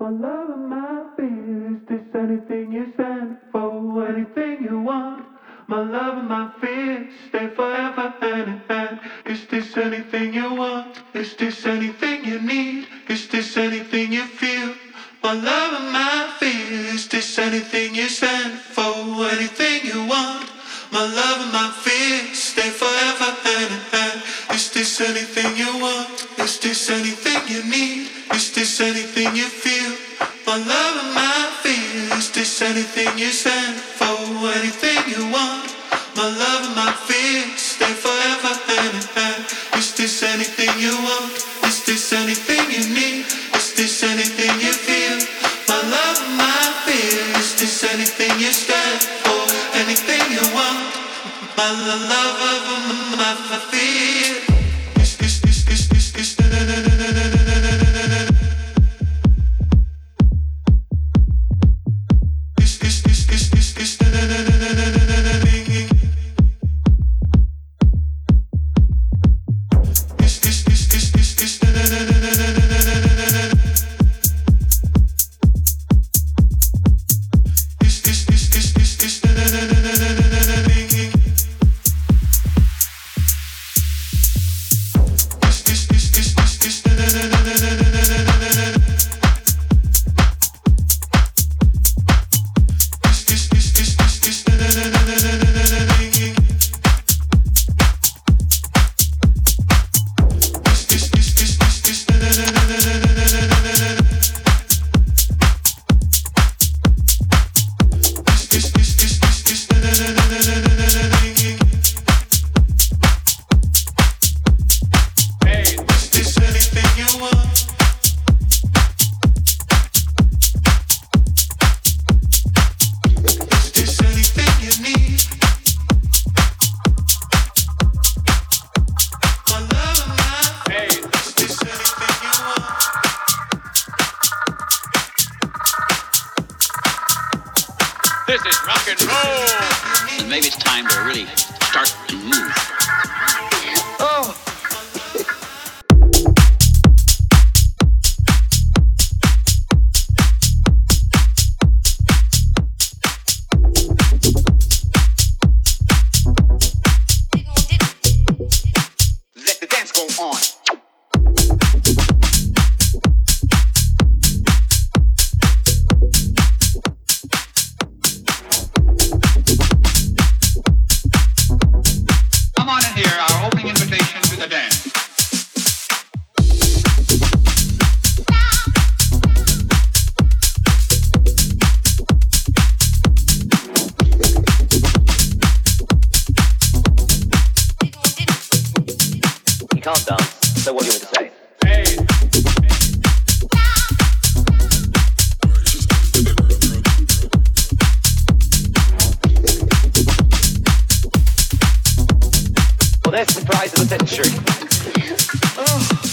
My love and my fear is this anything you stand for, anything you want. My love and my fear stay forever hand in hand. Is this anything you want? Is this anything you need? Is this anything you feel? My love and my fear is this anything you stand for, anything you want. My love and my fear stay forever hand in hand. Is this anything you want? Is this anything you need? Is this anything you feel? My love and my fear. Is this anything you stand for? Anything you want? My love and my fear stay forever hand in hand. Is this anything you want? Is this anything you need? Is this anything you feel? My love and my fear. Is this anything you stand for? Anything you want? My love of my fear. The prize of the century. You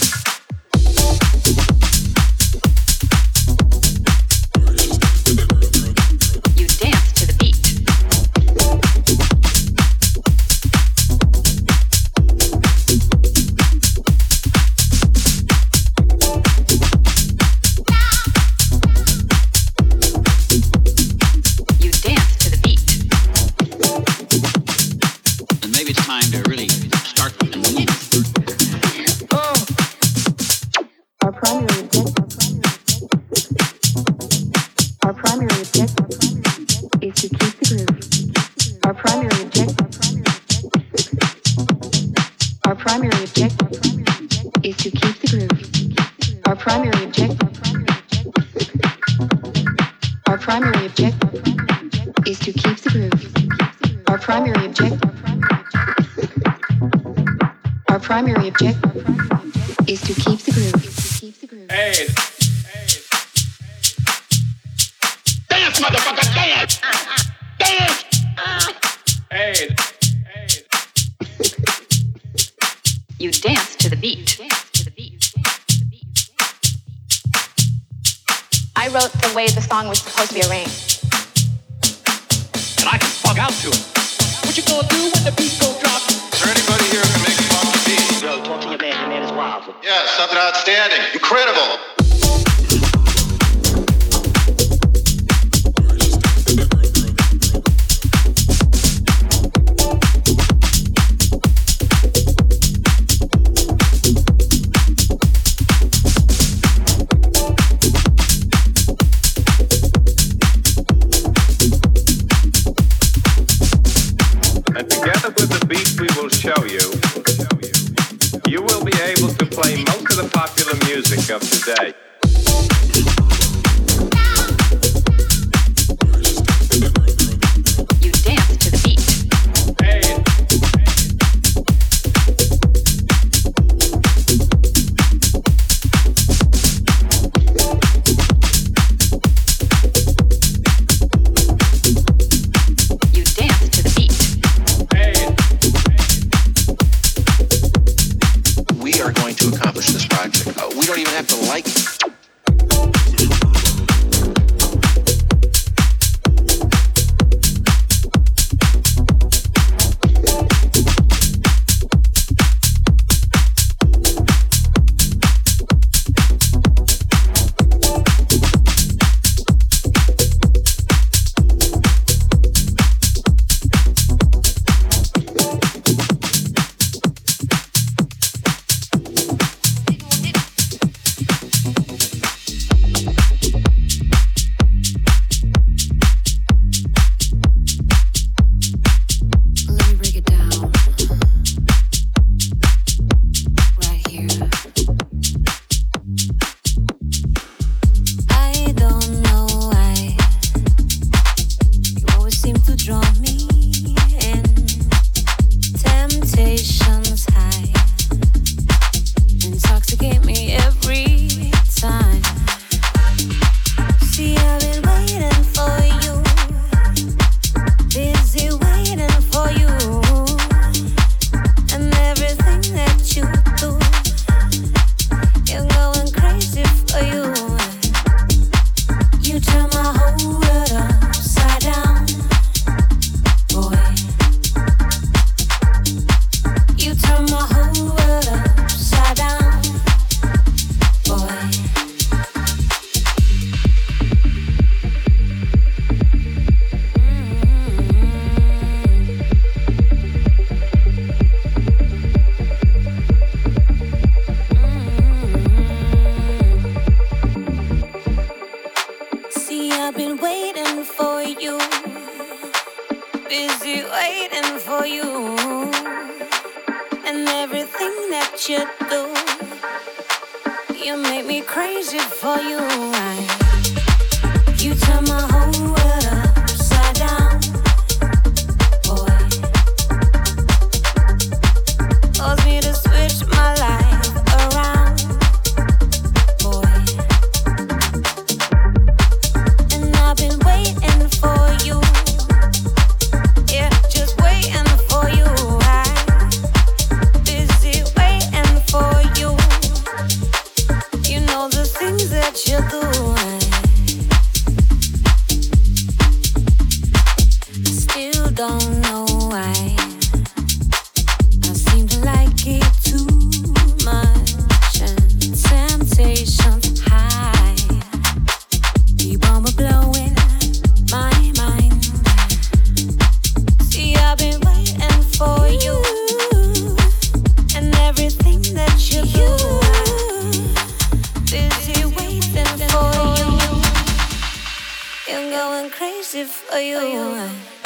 I'm going crazy for you.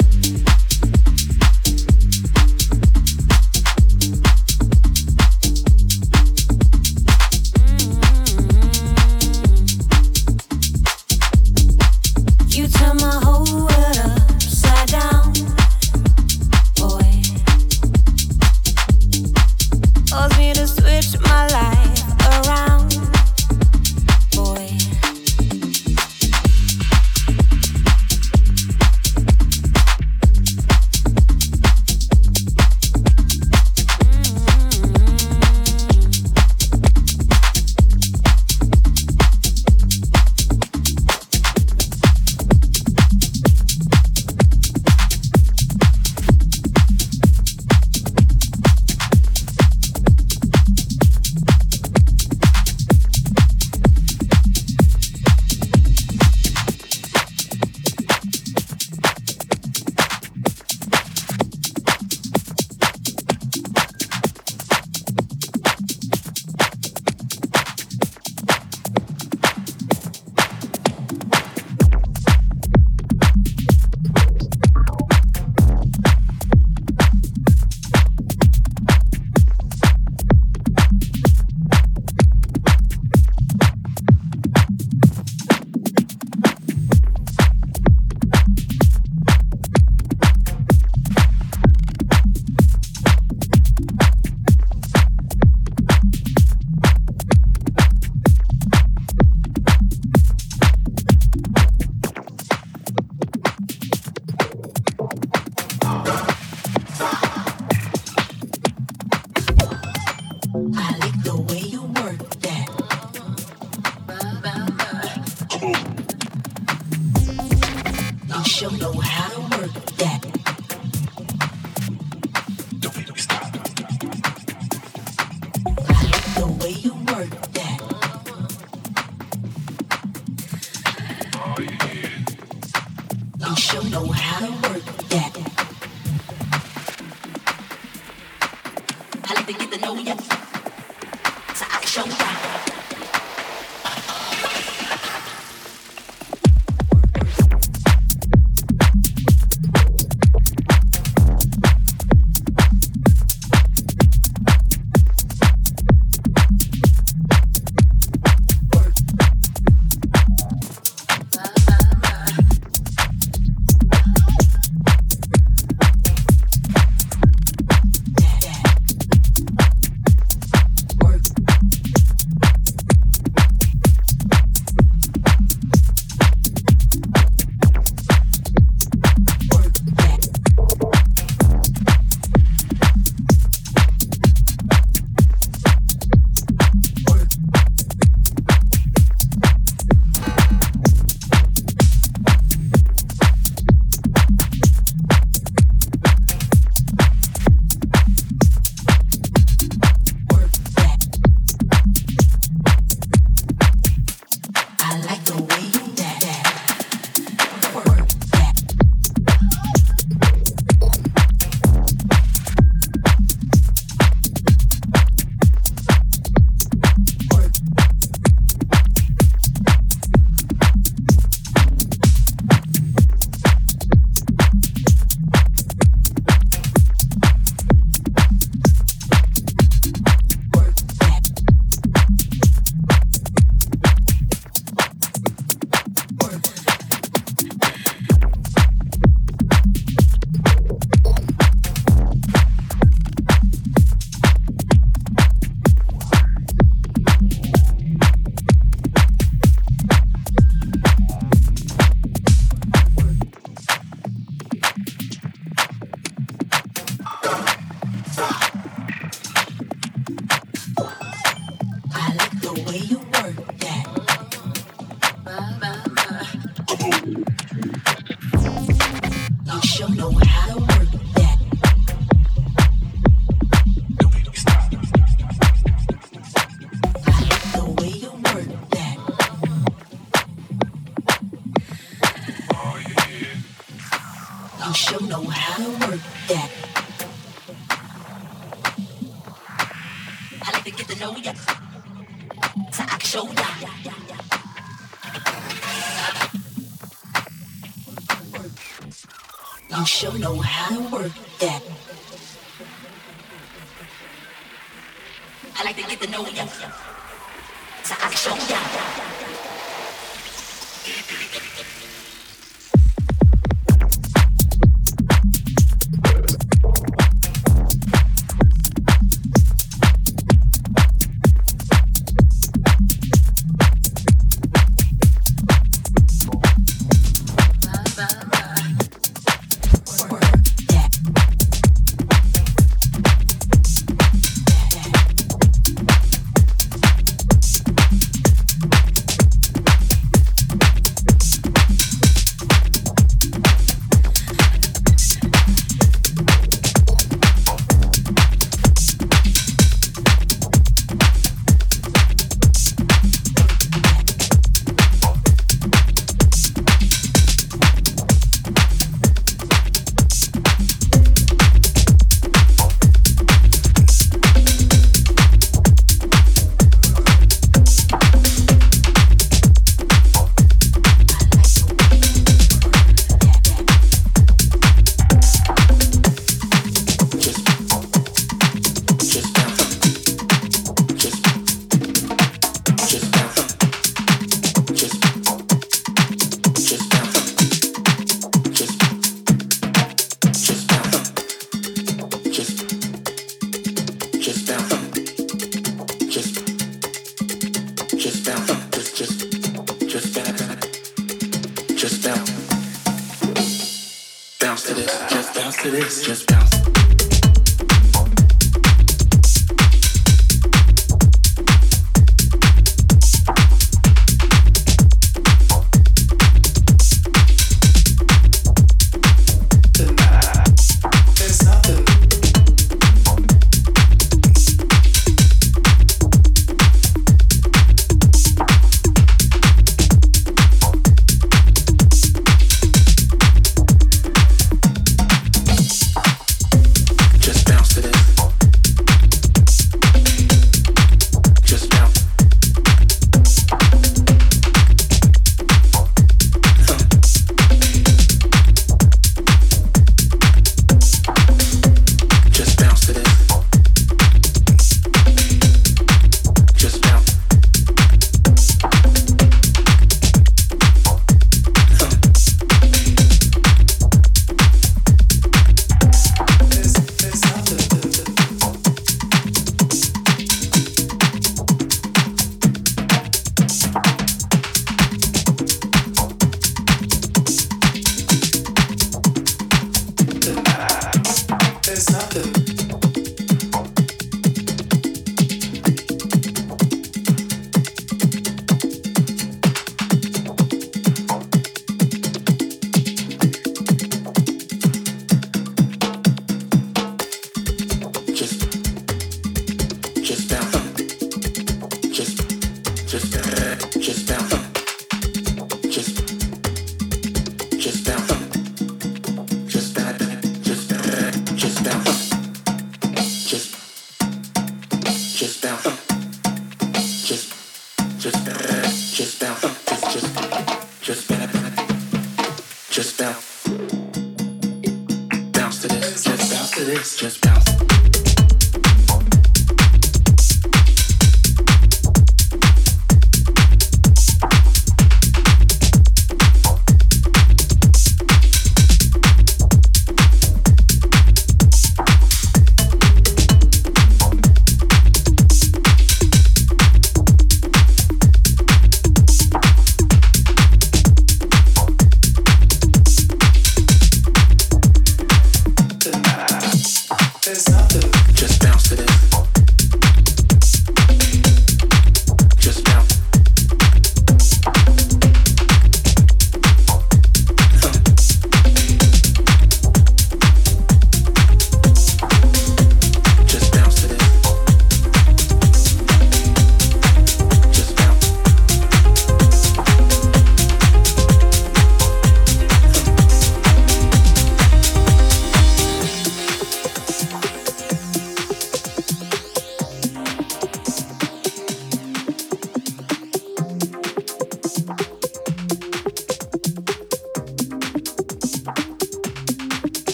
I